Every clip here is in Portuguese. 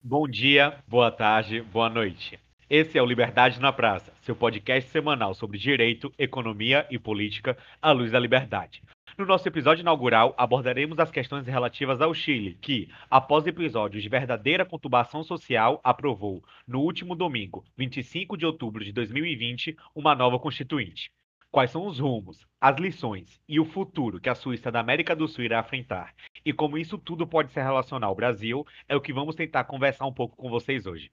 Bom dia, boa tarde, boa noite. Esse é o Liberdade na Praça, seu podcast semanal sobre direito, economia e política à luz da liberdade. No nosso episódio inaugural, abordaremos as questões relativas ao Chile, que, após episódios de verdadeira conturbação social, aprovou, no último domingo, 25 de outubro de 2020, uma nova constituinte. Quais são os rumos, as lições e o futuro que a Suíça da América do Sul irá enfrentar e como isso tudo pode se relacionar ao Brasil é o que vamos tentar conversar um pouco com vocês hoje.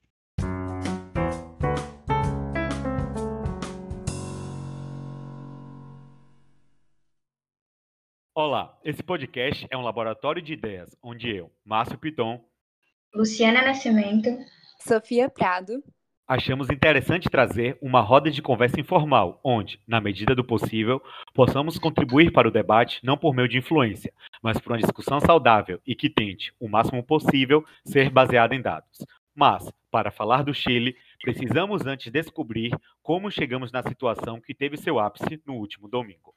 Olá, esse podcast é um laboratório de ideias onde eu, Márcio Piton, Luciana Nascimento, Sofia Prado achamos interessante trazer uma roda de conversa informal, onde, na medida do possível, possamos contribuir para o debate não por meio de influência, mas por uma discussão saudável e que tente, o máximo possível, ser baseada em dados. Mas, para falar do Chile, precisamos antes descobrir como chegamos na situação que teve seu ápice no último domingo.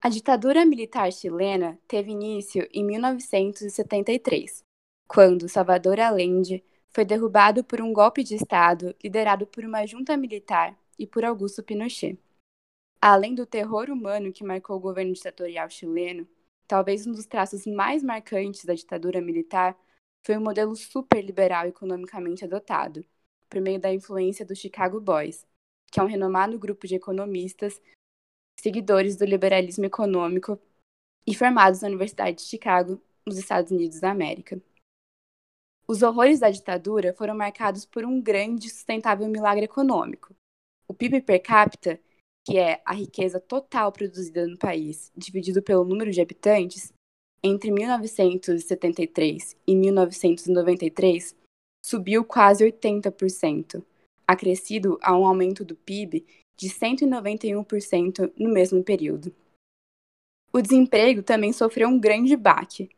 A ditadura militar chilena teve início em 1973, quando Salvador Allende foi derrubado por um golpe de Estado liderado por uma junta militar e por Augusto Pinochet. Além do terror humano que marcou o governo ditatorial chileno, talvez um dos traços mais marcantes da ditadura militar foi o modelo superliberal economicamente adotado, por meio da influência do Chicago Boys, que é um renomado grupo de economistas seguidores do liberalismo econômico e formados na Universidade de Chicago, nos Estados Unidos da América. Os horrores da ditadura foram marcados por um grande e sustentável milagre econômico. O PIB per capita, que é a riqueza total produzida no país, dividido pelo número de habitantes, entre 1973 e 1993, subiu quase 80%, acrescido a um aumento do PIB de 191% no mesmo período. O desemprego também sofreu um grande baque,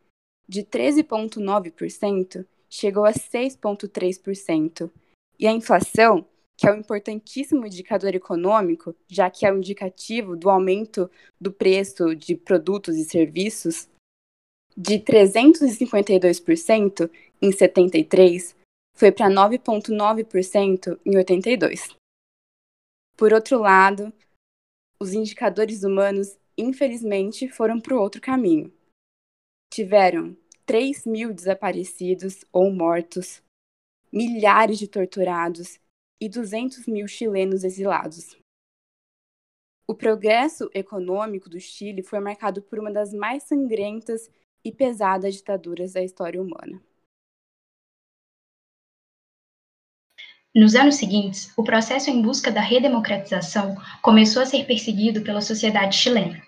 de 13,9% chegou a 6,3%. E a inflação, que é um importantíssimo indicador econômico, já que é um indicativo do aumento do preço de produtos e serviços, de 352% em 73 foi para 9,9% em 82. Por outro lado, os indicadores humanos, infelizmente, foram para o outro caminho. Tiveram 3 mil desaparecidos ou mortos, milhares de torturados e 200 mil chilenos exilados. O progresso econômico do Chile foi marcado por uma das mais sangrentas e pesadas ditaduras da história humana. Nos anos seguintes, o processo em busca da redemocratização começou a ser perseguido pela sociedade chilena.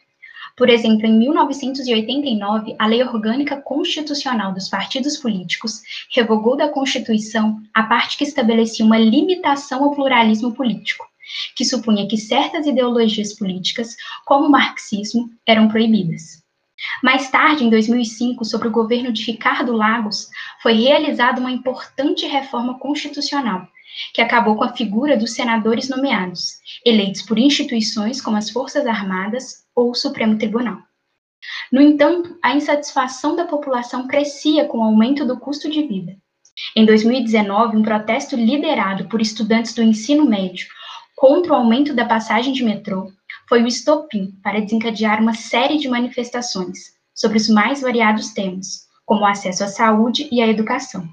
Por exemplo, em 1989, a Lei Orgânica Constitucional dos Partidos Políticos revogou da Constituição a parte que estabelecia uma limitação ao pluralismo político, que supunha que certas ideologias políticas, como o marxismo, eram proibidas. Mais tarde, em 2005, sob o governo de Ricardo Lagos, foi realizada uma importante reforma constitucional, que acabou com a figura dos senadores nomeados, eleitos por instituições como as Forças Armadas ou o Supremo Tribunal. No entanto, a insatisfação da população crescia com o aumento do custo de vida. Em 2019, um protesto liderado por estudantes do ensino médio contra o aumento da passagem de metrô foi o estopim para desencadear uma série de manifestações sobre os mais variados temas, como o acesso à saúde e à educação,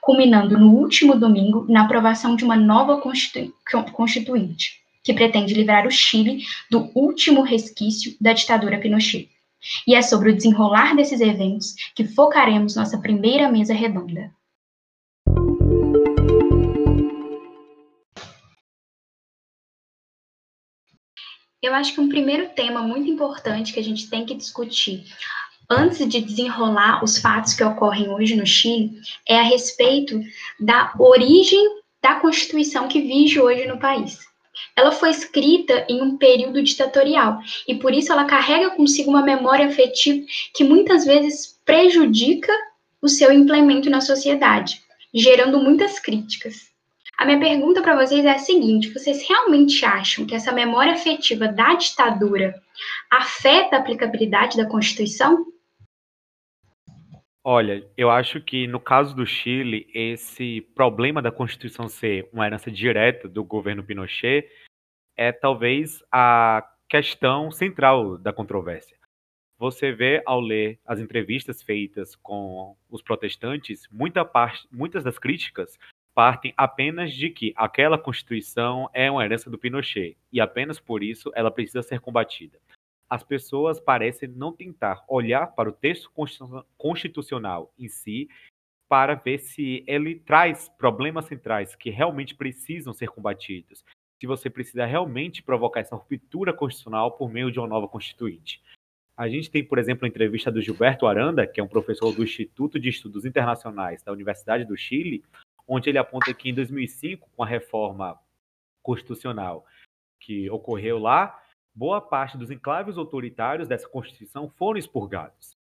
culminando no último domingo na aprovação de uma nova constitu constituinte, que pretende livrar o Chile do último resquício da ditadura Pinochet. E é sobre o desenrolar desses eventos que focaremos nossa primeira mesa redonda. Eu acho que um primeiro tema muito importante que a gente tem que discutir antes de desenrolar os fatos que ocorrem hoje no Chile é a respeito da origem da Constituição que vige hoje no país ela foi escrita em um período ditatorial e por isso ela carrega consigo uma memória afetiva que muitas vezes prejudica o seu implemento na sociedade, gerando muitas críticas. A minha pergunta para vocês é a seguinte: vocês realmente acham que essa memória afetiva da ditadura afeta a aplicabilidade da Constituição? Olha, eu acho que no caso do Chile, esse problema da Constituição ser uma herança direta do governo Pinochet é talvez a questão central da controvérsia. Você vê ao ler as entrevistas feitas com os protestantes, muita parte, muitas das críticas partem apenas de que aquela Constituição é uma herança do Pinochet e apenas por isso ela precisa ser combatida. As pessoas parecem não tentar olhar para o texto constitucional em si para ver se ele traz problemas centrais que realmente precisam ser combatidos, se você precisa realmente provocar essa ruptura constitucional por meio de uma nova constituinte. A gente tem, por exemplo, a entrevista do Gilberto Aranda, que é um professor do Instituto de Estudos Internacionais da Universidade do Chile, onde ele aponta que em 2005, com a reforma constitucional que ocorreu lá, boa parte dos enclaves autoritários dessa Constituição foram expurgados.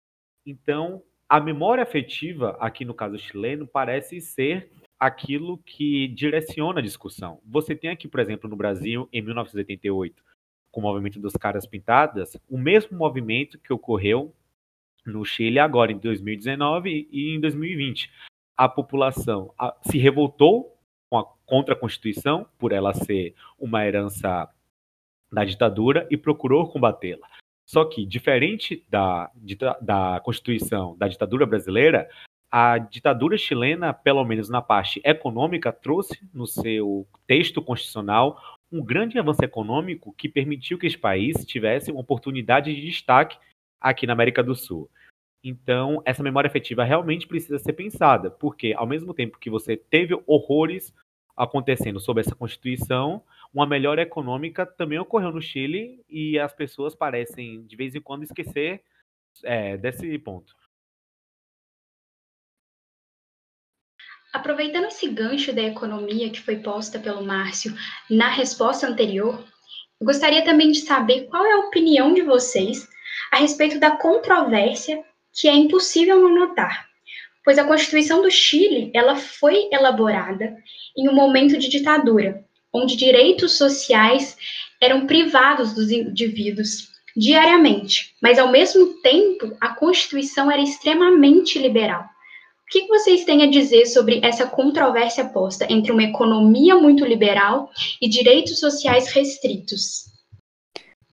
Então, a memória afetiva, aqui no caso chileno, parece ser aquilo que direciona a discussão. Você tem aqui, por exemplo, no Brasil, em 1988, com o movimento dos caras pintadas, o mesmo movimento que ocorreu no Chile agora em 2019 e em 2020. A população se revoltou contra a Constituição, por ela ser uma herança da ditadura, e procurou combatê-la. Só que, diferente da, da Constituição da ditadura brasileira, a ditadura chilena, pelo menos na parte econômica, trouxe no seu texto constitucional um grande avanço econômico que permitiu que esse país tivesse uma oportunidade de destaque aqui na América do Sul. Então, essa memória afetiva realmente precisa ser pensada, porque ao mesmo tempo que você teve horrores acontecendo sob essa Constituição, uma melhora econômica também ocorreu no Chile e as pessoas parecem, de vez em quando, esquecer é, desse ponto. Aproveitando esse gancho da economia que foi posta pelo Márcio na resposta anterior, gostaria também de saber qual é a opinião de vocês a respeito da controvérsia que é impossível não notar, pois a Constituição do Chile ela foi elaborada em um momento de ditadura, onde direitos sociais eram privados dos indivíduos diariamente, mas ao mesmo tempo a Constituição era extremamente liberal. O que vocês têm a dizer sobre essa controvérsia posta entre uma economia muito liberal e direitos sociais restritos?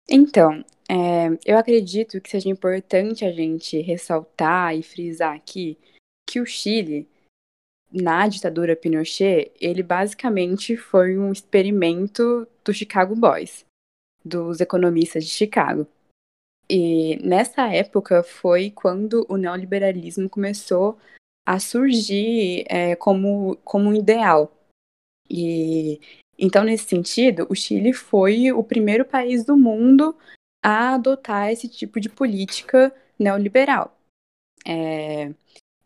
Então, é, eu acredito que seja importante a gente ressaltar e frisar aqui que o Chile, na ditadura Pinochet, ele basicamente foi um experimento do Chicago Boys, dos economistas de Chicago. E nessa época foi quando o neoliberalismo começou a surgir é, como, como um ideal. E então, nesse sentido, o Chile foi o primeiro país do mundo a adotar esse tipo de política neoliberal. É,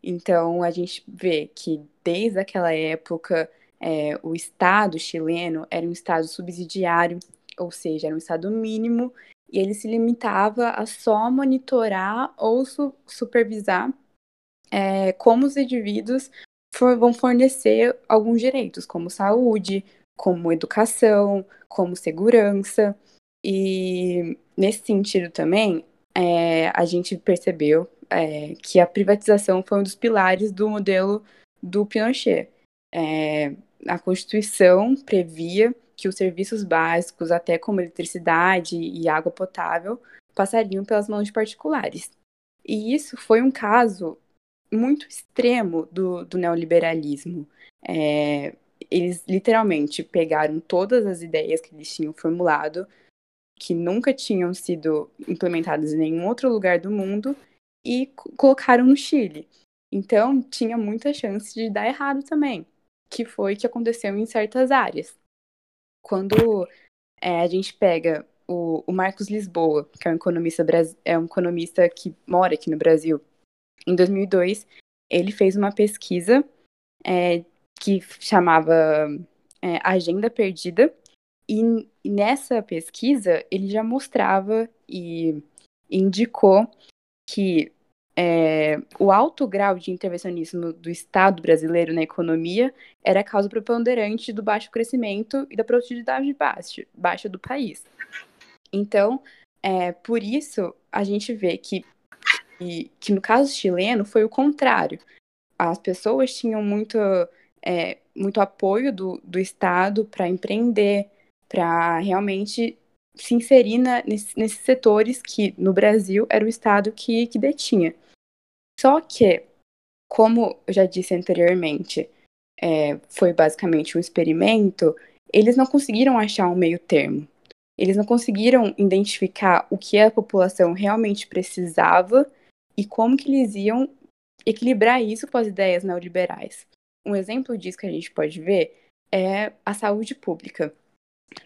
então, a gente vê que desde aquela época é, o Estado chileno era um Estado subsidiário, ou seja, era um Estado mínimo, e ele se limitava a só monitorar ou su supervisar é, como os indivíduos for, vão fornecer alguns direitos, como saúde, como educação, como segurança. E nesse sentido também, é, a gente percebeu é, que a privatização foi um dos pilares do modelo do Pinochet. É, a Constituição previa que os serviços básicos, até como eletricidade e água potável, passariam pelas mãos de particulares. E isso foi um caso muito extremo do, do neoliberalismo. É, eles literalmente pegaram todas as ideias que eles tinham formulado, que nunca tinham sido implementadas em nenhum outro lugar do mundo, e colocaram no Chile. Então, tinha muita chance de dar errado também, que foi o que aconteceu em certas áreas. Quando é, a gente pega o, o, Marcos Lisboa, que é um economista, é um economista que mora aqui no Brasil, em 2002, ele fez uma pesquisa é, que chamava é, Agenda Perdida, e nessa pesquisa ele já mostrava e indicou que é, o alto grau de intervencionismo do Estado brasileiro na economia era a causa preponderante do baixo crescimento e da produtividade baixa, baixa do país. Então, é, por isso, a gente vê que que no caso chileno foi o contrário. As pessoas tinham muito, é, muito apoio do, do Estado para empreender, para realmente se inserir na, nesse, nesses setores que no Brasil era o Estado que, que detinha. Só que, como eu já disse anteriormente, é, foi basicamente um experimento, eles não conseguiram achar um meio termo. Eles não conseguiram identificar o que a população realmente precisava e como que eles iam equilibrar isso com as ideias neoliberais. Um exemplo disso que a gente pode ver é a saúde pública.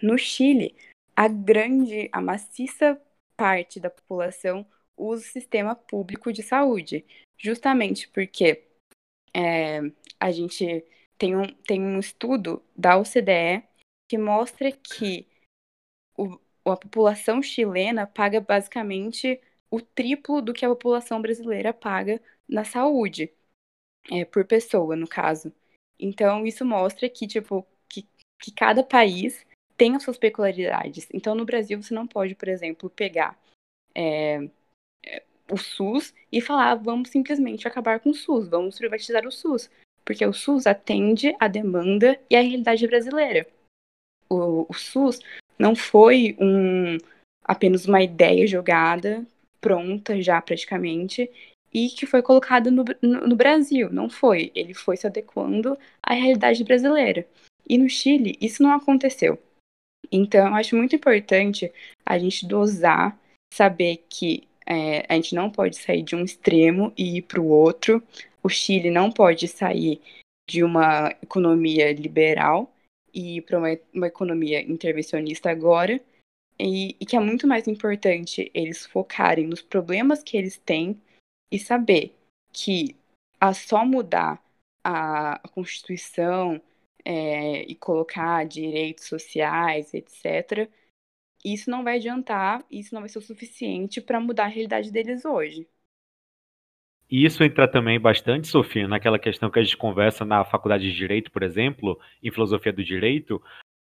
No Chile, a grande, a maciça parte da população usa o sistema público de saúde, justamente porque é, a gente tem um, tem um estudo da OCDE que mostra que o, a população chilena paga basicamente o triplo do que a população brasileira paga na saúde, é, por pessoa, no caso. Então, isso mostra que, tipo, que, que cada país tem as suas peculiaridades. Então, no Brasil, você não pode, por exemplo, pegar é, é o SUS e falar, vamos simplesmente acabar com o SUS, vamos privatizar o SUS. Porque o SUS atende a demanda e a realidade brasileira. O, o SUS não foi um, apenas uma ideia jogada, pronta já praticamente, e que foi colocada no, no, no Brasil. Não foi. Ele foi se adequando à realidade brasileira. E no Chile, isso não aconteceu. Então, eu acho muito importante a gente dosar, saber que é, a gente não pode sair de um extremo e ir para o outro. O Chile não pode sair de uma economia liberal e ir para uma, uma, economia intervencionista agora. E, e que é muito mais importante eles focarem nos problemas que eles têm e saber que a só mudar a, a Constituição, é, e colocar direitos sociais, etc., isso não vai adiantar, isso não vai ser o suficiente para mudar a realidade deles hoje. Isso entra também bastante, Sofia, naquela questão que a gente conversa na faculdade de Direito, por exemplo, em Filosofia do Direito,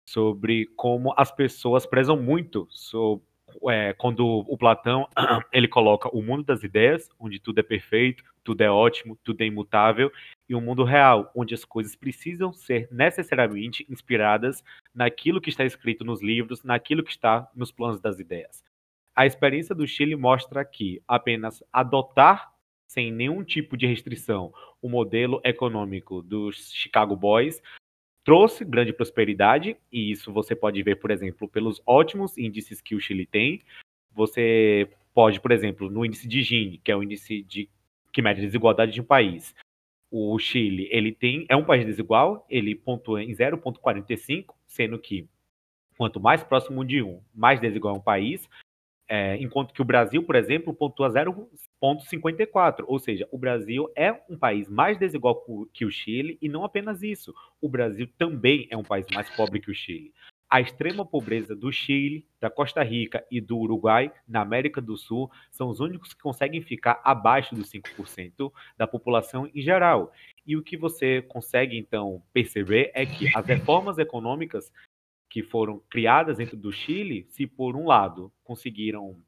sobre como as pessoas prezam muito sobre, é, quando o Platão ele coloca o mundo das ideias, onde tudo é perfeito, tudo é ótimo, tudo é imutável, e um mundo real, onde as coisas precisam ser necessariamente inspiradas naquilo que está escrito nos livros, naquilo que está nos planos das ideias. A experiência do Chile mostra que apenas adotar sem nenhum tipo de restrição o modelo econômico dos Chicago Boys trouxe grande prosperidade, e isso você pode ver, por exemplo, pelos ótimos índices que o Chile tem. Você pode, por exemplo, no índice de Gini, que é o índice de que mede a desigualdade de um país, o Chile, ele tem é um país desigual, ele pontua em 0,45, sendo que quanto mais próximo de um, mais desigual é um país, é, enquanto que o Brasil, por exemplo, pontua 0,54, ou seja, o Brasil é um país mais desigual que o Chile, e não apenas isso, o Brasil também é um país mais pobre que o Chile a extrema pobreza do Chile, da Costa Rica e do Uruguai, na América do Sul, são os únicos que conseguem ficar abaixo dos 5% da população em geral. E o que você consegue, então, perceber é que as reformas econômicas que foram criadas dentro do Chile, se por um lado conseguiram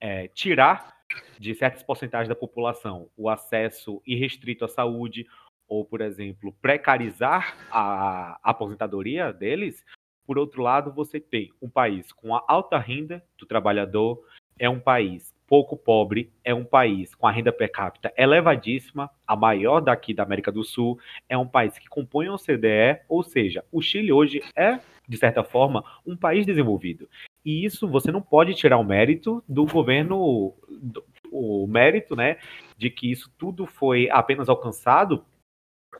é, tirar de certas porcentagens da população o acesso irrestrito à saúde, ou, por exemplo, precarizar a aposentadoria deles, por outro lado, você tem um país com a alta renda do trabalhador, é um país pouco pobre, é um país com a renda per capita elevadíssima, a maior daqui da América do Sul, é um país que compõe o CDE, ou seja, o Chile hoje é, de certa forma, um país desenvolvido. E isso você não pode tirar o mérito do governo, o mérito, né, de que isso tudo foi apenas alcançado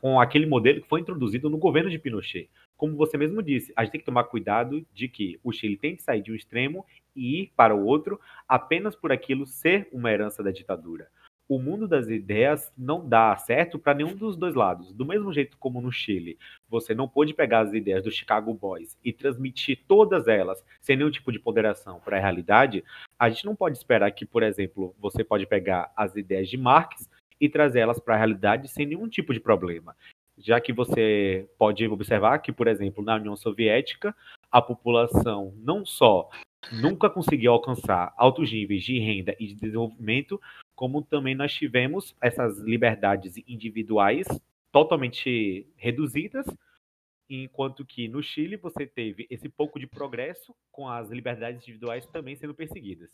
com aquele modelo que foi introduzido no governo de Pinochet como você mesmo disse, a gente tem que tomar cuidado de que o Chile tem que sair de um extremo e ir para o outro apenas por aquilo ser uma herança da ditadura. O mundo das ideias não dá certo para nenhum dos dois lados. Do mesmo jeito como no Chile, você não pôde pegar as ideias do Chicago Boys e transmitir todas elas sem nenhum tipo de ponderação para a realidade, a gente não pode esperar que, por exemplo, você pode pegar as ideias de Marx e trazer elas para a realidade sem nenhum tipo de problema já que você pode observar que, por exemplo, na União Soviética, a população não só nunca conseguiu alcançar altos níveis de renda e de desenvolvimento, como também nós tivemos essas liberdades individuais totalmente reduzidas, enquanto que no Chile você teve esse pouco de progresso com as liberdades individuais também sendo perseguidas.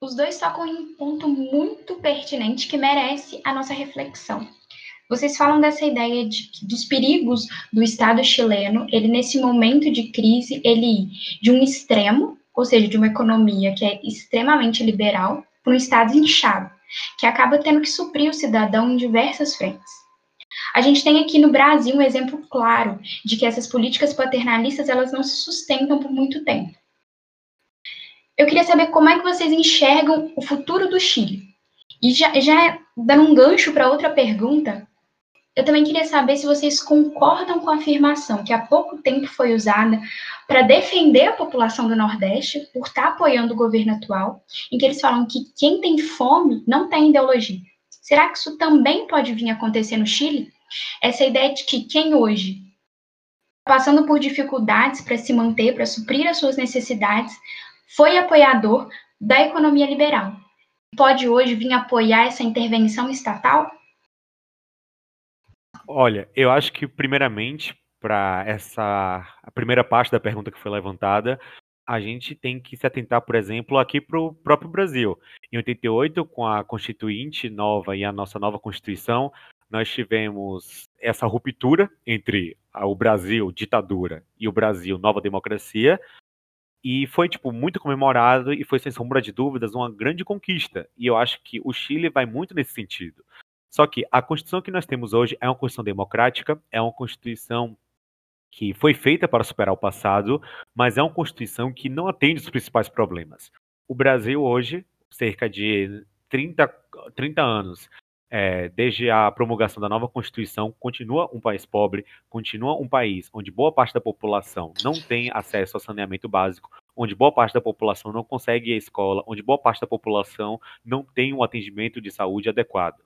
Os dois tocam em um ponto muito pertinente que merece a nossa reflexão. Vocês falam dessa ideia de, dos perigos do Estado chileno, ele nesse momento de crise, ele de um extremo, ou seja, de uma economia que é extremamente liberal, para um Estado inchado, que acaba tendo que suprir o cidadão em diversas frentes. A gente tem aqui no Brasil um exemplo claro de que essas políticas paternalistas elas não se sustentam por muito tempo. Eu queria saber como é que vocês enxergam o futuro do Chile. E já, já dando um gancho para outra pergunta, eu também queria saber se vocês concordam com a afirmação que há pouco tempo foi usada para defender a população do Nordeste por estar tá apoiando o governo atual, em que eles falam que quem tem fome não tem ideologia. Será que isso também pode vir acontecer no Chile? Essa ideia de que quem hoje passando por dificuldades para se manter, para suprir as suas necessidades, foi apoiador da economia liberal. Pode hoje vir apoiar essa intervenção estatal? Olha, eu acho que primeiramente para essa a primeira parte da pergunta que foi levantada, a gente tem que se atentar, por exemplo, aqui para o próprio Brasil. Em 88, com a Constituinte nova e a nossa nova Constituição, nós tivemos essa ruptura entre o Brasil ditadura e o Brasil nova democracia, e foi, tipo, muito comemorado e foi, sem sombra de dúvidas, uma grande conquista. E eu acho que o Chile vai muito nesse sentido. Só que a Constituição que nós temos hoje é uma Constituição democrática, é uma Constituição que foi feita para superar o passado, mas é uma Constituição que não atende os principais problemas. O Brasil hoje, cerca de 30, 30 anos é, desde a promulgação da nova Constituição, continua um país pobre, continua um país onde boa parte da população não tem acesso ao saneamento básico, onde boa parte da população não consegue ir à escola, onde boa parte da população não tem um atendimento de saúde adequado.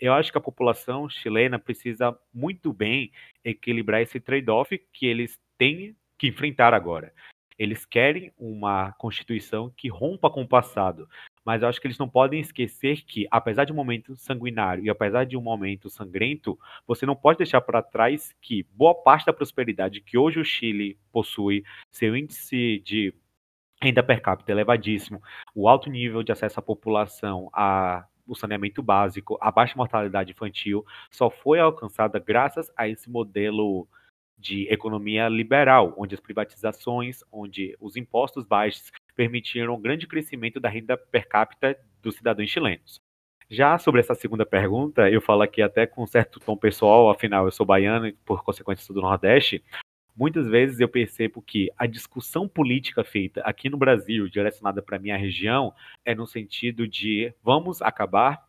Eu acho que a população chilena precisa muito bem equilibrar esse trade-off que eles têm que enfrentar agora. Eles querem uma constituição que rompa com o passado, mas eu acho que eles não podem esquecer que, apesar de um momento sanguinário e apesar de um momento sangrento, você não pode deixar para trás que boa parte da prosperidade que hoje o Chile possui, seu índice de renda per capita elevadíssimo, o alto nível de acesso à população, a o saneamento básico, a baixa mortalidade infantil, só foi alcançada graças a esse modelo de economia liberal, onde as privatizações, onde os impostos baixos permitiram um grande crescimento da renda per capita dos cidadãos chilenos. Já sobre essa segunda pergunta, eu falo aqui até com um certo tom pessoal, afinal eu sou baiano e por consequência sou do Nordeste. Muitas vezes eu percebo que a discussão política feita aqui no Brasil, direcionada para a minha região, é no sentido de vamos acabar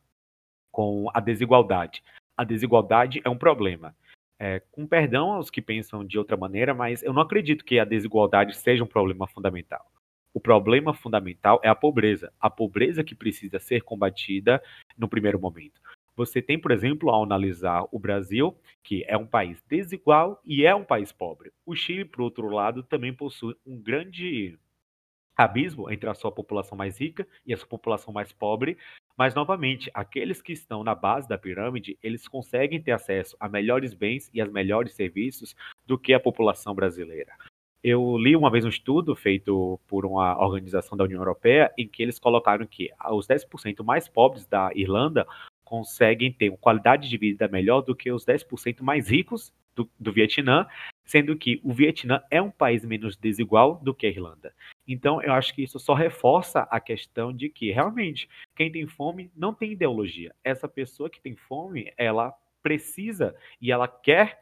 com a desigualdade. A desigualdade é um problema. É, com perdão aos que pensam de outra maneira, mas eu não acredito que a desigualdade seja um problema fundamental. O problema fundamental é a pobreza. A pobreza que precisa ser combatida no primeiro momento. Você tem, por exemplo, ao analisar o Brasil, que é um país desigual e é um país pobre. O Chile, por outro lado, também possui um grande abismo entre a sua população mais rica e a sua população mais pobre, mas novamente, aqueles que estão na base da pirâmide, eles conseguem ter acesso a melhores bens e a melhores serviços do que a população brasileira. Eu li uma vez um estudo feito por uma organização da União Europeia em que eles colocaram que os 10% mais pobres da Irlanda conseguem ter uma qualidade de vida melhor do que os 10% mais ricos do, do, Vietnã, sendo que o Vietnã é um país menos desigual do que a Irlanda. Então, eu acho que isso só reforça a questão de que, realmente, quem tem fome não tem ideologia. Essa pessoa que tem fome, ela precisa e ela quer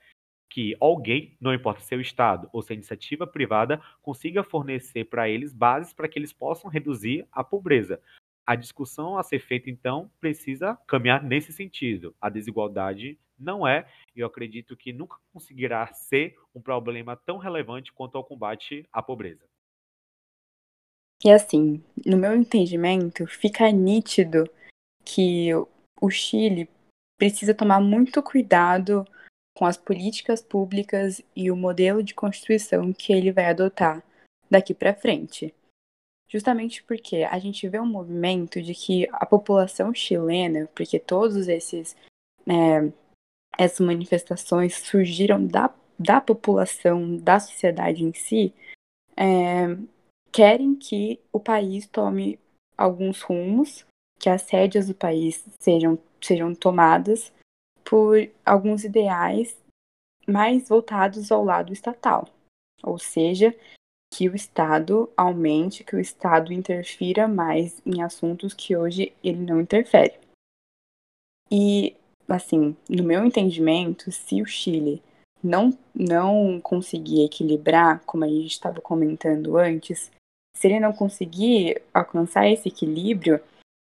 que alguém, não importa se é o Estado ou se é iniciativa privada, consiga fornecer para eles bases para que eles possam reduzir a pobreza. A discussão a ser feita, então, precisa caminhar nesse sentido. A desigualdade não é, e eu acredito que nunca conseguirá ser um problema tão relevante quanto ao combate à pobreza. E assim, no meu entendimento, fica nítido que o Chile precisa tomar muito cuidado com as políticas públicas e o modelo de constituição que ele vai adotar, daqui para frente. Justamente porque a gente vê um movimento de que a população chilena, porque todos esses é, essas manifestações surgiram da, da população, da sociedade em si, é, querem que o país tome alguns rumos, que as rédeas do país sejam, sejam tomadas por alguns ideais mais voltados ao lado estatal, ou seja, que o Estado aumente, que o Estado interfira mais em assuntos que hoje ele não interfere. E, assim, no meu entendimento, se o Chile não, não conseguir equilibrar, como a gente estava comentando antes, se ele não conseguir alcançar esse equilíbrio,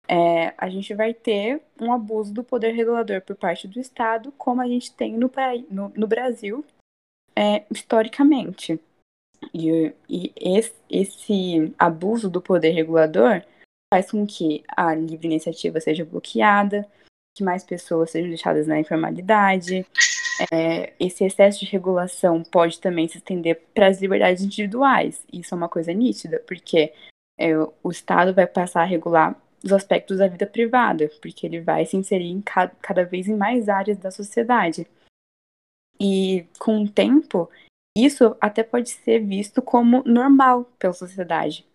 é, a gente vai ter um abuso do poder regulador por parte do Estado, como a gente tem no, no, no Brasil é, historicamente. E, e esse, esse abuso do poder regulador faz com que a livre iniciativa seja bloqueada, que mais pessoas sejam deixadas na informalidade. É, esse excesso de regulação pode também se estender para as liberdades individuais. Isso é uma coisa nítida, porque é, o Estado vai passar a regular os aspectos da vida privada, porque ele vai se inserir em cada, cada vez em mais áreas da sociedade. E com o tempo, isso até pode ser visto como normal pela sociedade,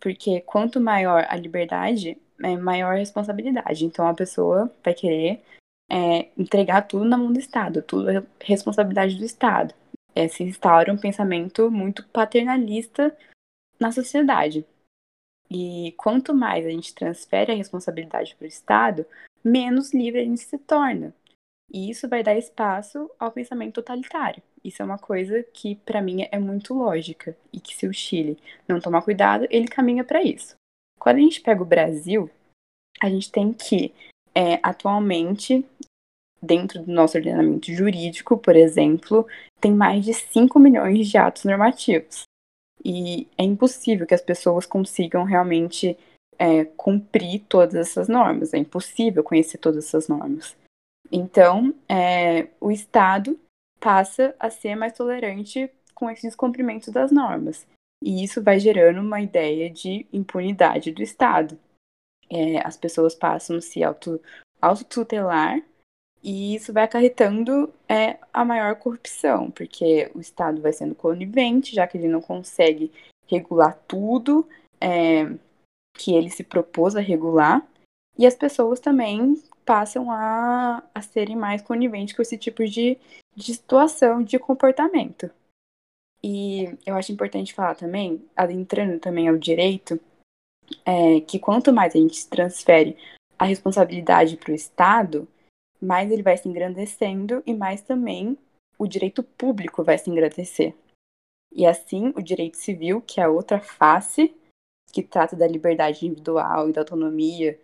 porque quanto maior a liberdade, é maior a responsabilidade. Então a pessoa vai querer é, entregar tudo na mão do Estado, tudo é responsabilidade do Estado. É, se instaura um pensamento muito paternalista na sociedade. E quanto mais a gente transfere a responsabilidade para o Estado, menos livre a gente se torna. E isso vai dar espaço ao pensamento totalitário. Isso é uma coisa que, para mim, é muito lógica. E que, se o Chile não tomar cuidado, ele caminha para isso. Quando a gente pega o Brasil, a gente tem que, é, atualmente, dentro do nosso ordenamento jurídico, por exemplo, tem mais de 5 milhões de atos normativos. E é impossível que as pessoas consigam realmente é, cumprir todas essas normas. É impossível conhecer todas essas normas. Então, é, o Estado passa a ser mais tolerante com esses descumprimentos das normas. E isso vai gerando uma ideia de impunidade do Estado. É, as pessoas passam a se auto, autotutelar e isso vai acarretando é, a maior corrupção, porque o Estado vai sendo conivente, já que ele não consegue regular tudo é, que ele se propôs a regular, e as pessoas também passam a, a serem mais coniventes com esse tipo de, de situação, de comportamento. E eu acho importante falar também, adentrando também ao direito, é, que quanto mais a gente transfere a responsabilidade para o Estado, mais ele vai se engrandecendo e mais também o direito público vai se engrandecer. E assim, o direito civil, que é a outra face, que trata da liberdade individual e da autonomia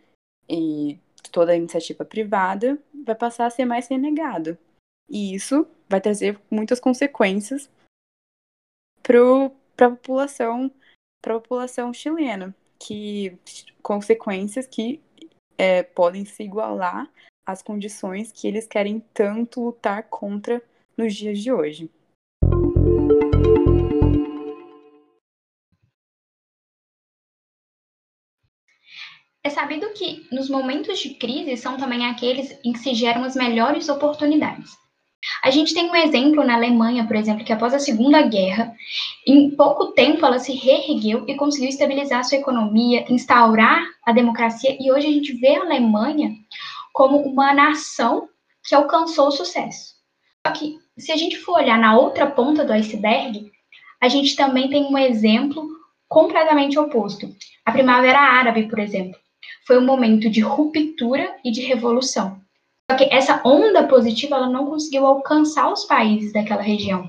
e toda a iniciativa privada, vai passar a ser mais renegado. E isso vai trazer muitas consequências para a população, população chilena, que consequências que é, podem se igualar as condições que eles querem tanto lutar contra nos dias de hoje. É sabido que nos momentos de crise são também aqueles em que se geram as melhores oportunidades. A gente tem um exemplo na Alemanha, por exemplo, que após a Segunda Guerra, em pouco tempo ela se reergueu e conseguiu estabilizar sua economia, instaurar a democracia, e hoje a gente vê a Alemanha como uma nação que alcançou o sucesso. Só que, se a gente for olhar na outra ponta do iceberg, a gente também tem um exemplo completamente oposto. A Primavera Árabe, por exemplo, foi um momento de ruptura e de revolução. Só que essa onda positiva ela não conseguiu alcançar os países daquela região.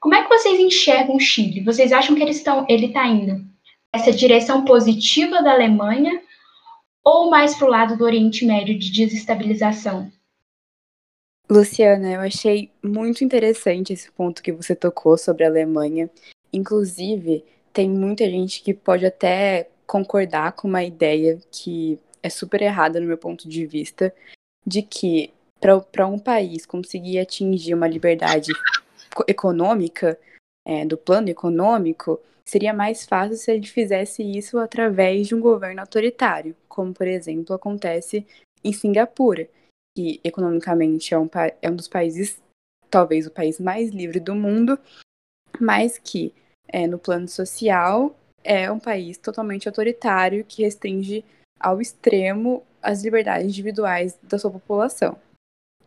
Como é que vocês enxergam o Chile? Vocês acham que eles estão, ele está indo essa direção positiva da Alemanha ou mais para o lado do Oriente Médio de desestabilização? Luciana, eu achei muito interessante esse ponto que você tocou sobre a Alemanha. Inclusive, tem muita gente que pode até concordar com uma ideia que é super errada no meu ponto de vista, de que para um país conseguir atingir uma liberdade econômica, é, do plano econômico, seria mais fácil se ele fizesse isso através de um governo autoritário, como, por exemplo, acontece em Singapura, que economicamente é um, é um dos países, talvez o país mais livre do mundo, mas que é, no plano social é um país totalmente autoritário que restringe ao extremo as liberdades individuais da sua população.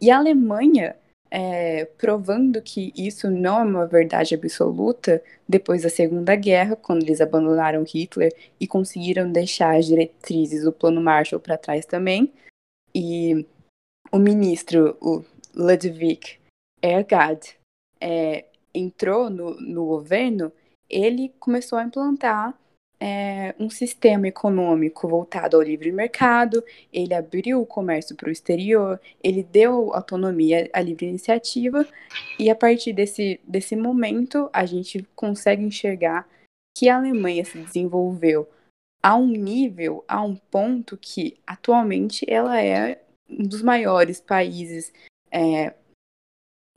E a Alemanha, é, provando que isso não é uma verdade absoluta, depois da Segunda Guerra, quando eles abandonaram Hitler e conseguiram deixar as diretrizes do Plano Marshall para trás também, e o ministro, o Ludwig Erhard, é, entrou no, no governo, ele começou a implantar é, um sistema econômico voltado ao livre mercado, ele abriu o comércio para o exterior, ele deu autonomia à livre iniciativa, e a partir desse, desse momento a gente consegue enxergar que a Alemanha se desenvolveu a um nível, a um ponto que atualmente ela é um dos maiores países é,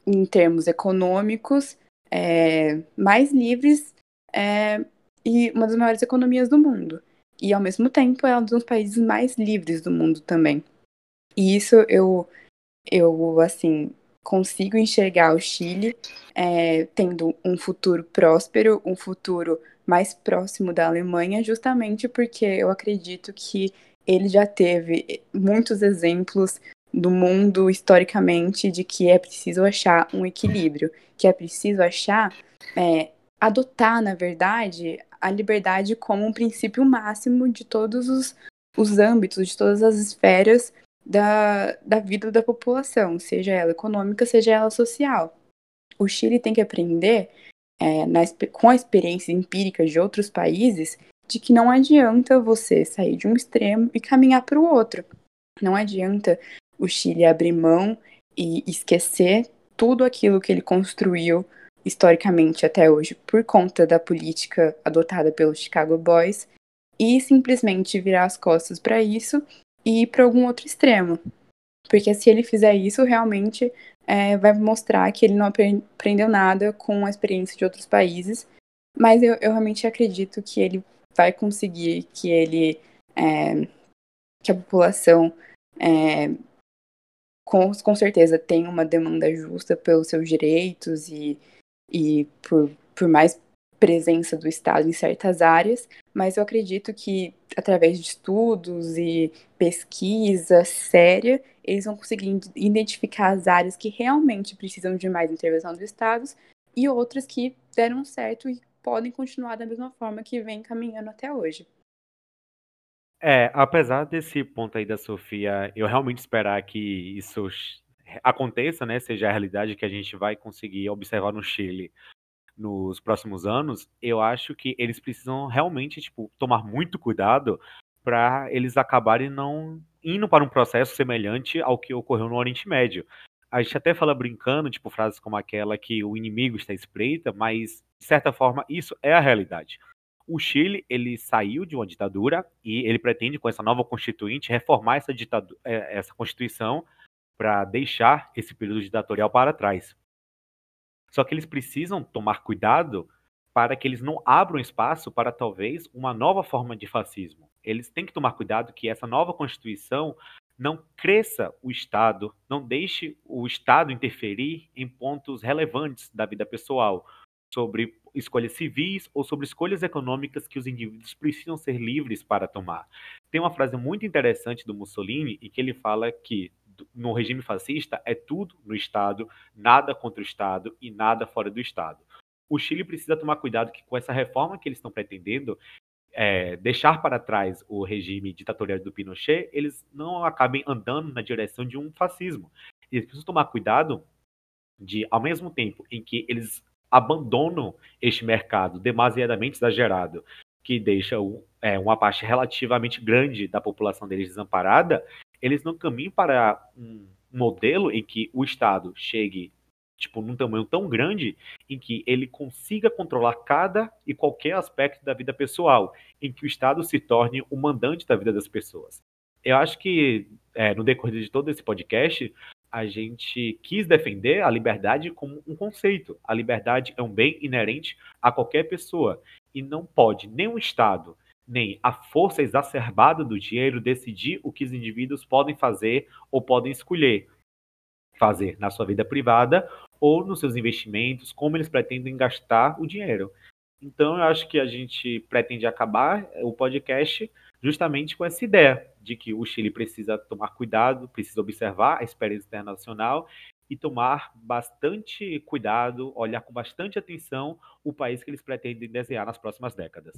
em termos econômicos é, mais livres é, e uma das maiores economias do mundo. E, ao mesmo tempo, é um dos países mais livres do mundo também. E isso eu, eu assim, consigo enxergar o Chile é, tendo um futuro próspero, um futuro mais próximo da Alemanha, justamente porque eu acredito que ele já teve muitos exemplos do mundo historicamente de que é preciso achar um equilíbrio, que é preciso achar, é, adotar, na verdade, a liberdade como um princípio máximo de todos os, os âmbitos, de todas as esferas da, da vida da população, seja ela econômica, seja ela social. O Chile tem que aprender, é, na, com a experiência empírica de outros países, de que não adianta você sair de um extremo e caminhar para o outro. Não adianta o Chile abrir mão e esquecer tudo aquilo que ele construiu historicamente até hoje por conta da política adotada pelos Chicago Boys e simplesmente virar as costas para isso e ir para algum outro extremo. Porque se ele fizer isso, realmente é, vai mostrar que ele não aprendeu nada com a experiência de outros países. Mas eu, eu realmente acredito que ele vai conseguir que ele é, que a população é, com, com certeza tem uma demanda justa pelos seus direitos e, e por, por mais presença do Estado em certas áreas, mas eu acredito que através de estudos e pesquisa séria, eles vão conseguir identificar as áreas que realmente precisam de mais intervenção dos Estados e outras que deram certo e podem continuar da mesma forma que vem caminhando até hoje. É, apesar desse ponto aí da Sofia, eu realmente esperar que isso aconteça, né, seja a realidade que a gente vai conseguir observar no Chile nos próximos anos, eu acho que eles precisam realmente, tipo, tomar muito cuidado para eles acabarem não indo para um processo semelhante ao que ocorreu no Oriente Médio. A gente até fala brincando, tipo, frases como aquela que o inimigo está espreita, mas de certa forma, isso é a realidade. O Chile, ele saiu de uma ditadura e ele pretende, com essa nova constituinte, reformar essa, ditadura, é, essa constituição para deixar esse período ditatorial para trás. Só que eles precisam tomar cuidado para que eles não abram espaço para talvez uma nova forma de fascismo. Eles têm que tomar cuidado que essa nova constituição não cresça o Estado, não deixe o Estado interferir em pontos relevantes da vida pessoal, sobre escolhas civis ou sobre escolhas econômicas que os indivíduos precisam ser livres para tomar. Tem uma frase muito interessante do Mussolini em que ele fala que no regime fascista é tudo no Estado, nada contra o Estado e nada fora do Estado. O Chile precisa tomar cuidado que com essa reforma que eles estão pretendendo, é, deixar para trás o regime ditatorial do Pinochet, eles não acabem andando na direção de um fascismo. Eles precisam tomar cuidado de, ao mesmo tempo em que eles abandonam este mercado demasiadamente exagerado, que deixa é, uma parte relativamente grande da população deles desamparada, eles não caminham para um modelo em que o Estado chegue tipo num tamanho tão grande em que ele consiga controlar cada e qualquer aspecto da vida pessoal, em que o Estado se torne o mandante da vida das pessoas. Eu acho que é, no decorrer de todo esse podcast a gente quis defender a liberdade como um conceito. A liberdade é um bem inerente a qualquer pessoa e não pode nenhum Estado, nem a força exacerbada do dinheiro decidir o que os indivíduos podem fazer ou podem escolher fazer na sua vida privada ou nos seus investimentos, como eles pretendem gastar o dinheiro. Então, eu acho que a gente pretende acabar o podcast justamente com essa ideia de que o Chile precisa tomar cuidado, precisa observar a experiência internacional e tomar bastante cuidado, olhar com bastante atenção o país que eles pretendem desenhar nas próximas décadas.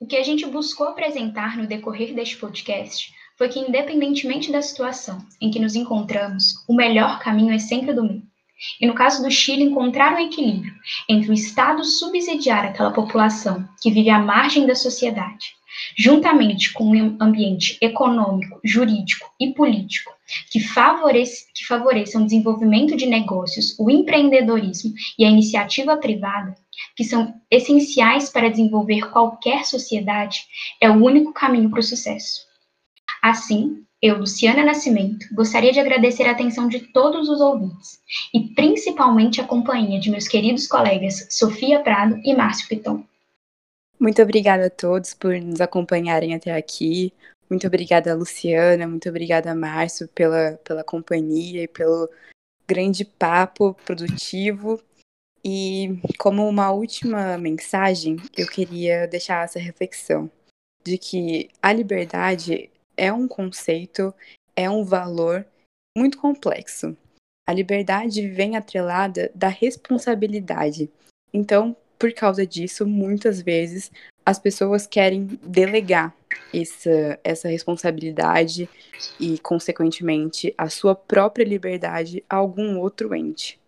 O que a gente buscou apresentar no decorrer deste podcast foi que, independentemente da situação em que nos encontramos, o melhor caminho é sempre o do meio. E no caso do Chile, encontrar um equilíbrio entre o Estado subsidiar aquela população que vive à margem da sociedade, juntamente com um ambiente econômico, jurídico e político que, favorece, que favoreçam o desenvolvimento de negócios, o empreendedorismo e a iniciativa privada, que são essenciais para desenvolver qualquer sociedade, é o único caminho para o sucesso. Assim, eu, Luciana Nascimento, gostaria de agradecer a atenção de todos os ouvintes e principalmente a companhia de meus queridos colegas Sofia Prado e Márcio Piton. Muito obrigada a todos por nos acompanharem até aqui. Muito obrigada, Luciana. Muito obrigada, Márcio, pela, pela companhia e pelo grande papo produtivo. E como uma última mensagem, eu queria deixar essa reflexão de que a liberdade é um conceito, é um valor muito complexo. A liberdade vem atrelada da responsabilidade. Então, por causa disso, muitas vezes as pessoas querem delegar essa, essa responsabilidade e, consequentemente, a sua própria liberdade a algum outro ente.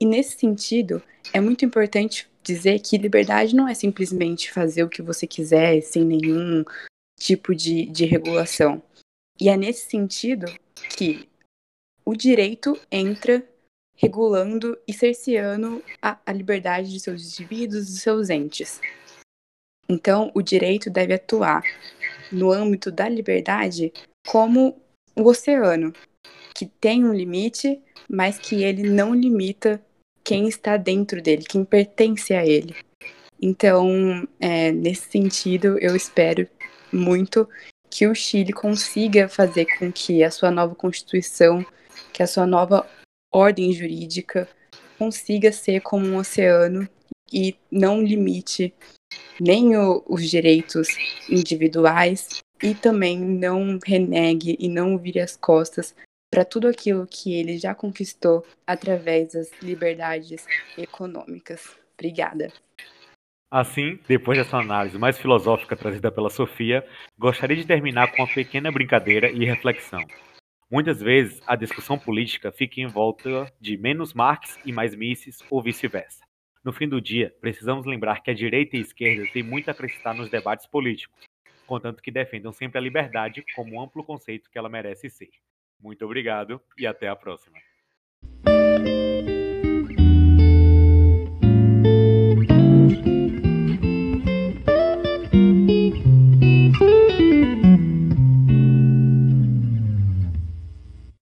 E nesse sentido, é muito importante dizer que liberdade não é simplesmente fazer o que você quiser sem nenhum tipo de, de regulação. E é nesse sentido que o direito entra regulando e cerceando a, a liberdade de seus indivíduos e seus entes. Então, o direito deve atuar no âmbito da liberdade como o oceano, que tem um limite, mas que ele não limita quem está dentro dele, quem pertence a ele. Então, é, nesse sentido, eu espero muito que o Chile consiga fazer com que a sua nova constituição, que a sua nova ordem jurídica consiga ser como um oceano e não limite nem o, os direitos individuais e também não renegue e não vire as costas para tudo aquilo que ele já conquistou através das liberdades econômicas. Obrigada. Assim, depois dessa análise mais filosófica trazida pela Sofia, gostaria de terminar com uma pequena brincadeira e reflexão. Muitas vezes, a discussão política fica em volta de menos Marx e mais Mises ou vice-versa. No fim do dia, precisamos lembrar que a direita e a esquerda têm muito a acrescentar nos debates políticos, contanto que defendam sempre a liberdade como um amplo conceito que ela merece ser. Muito obrigado e até a próxima.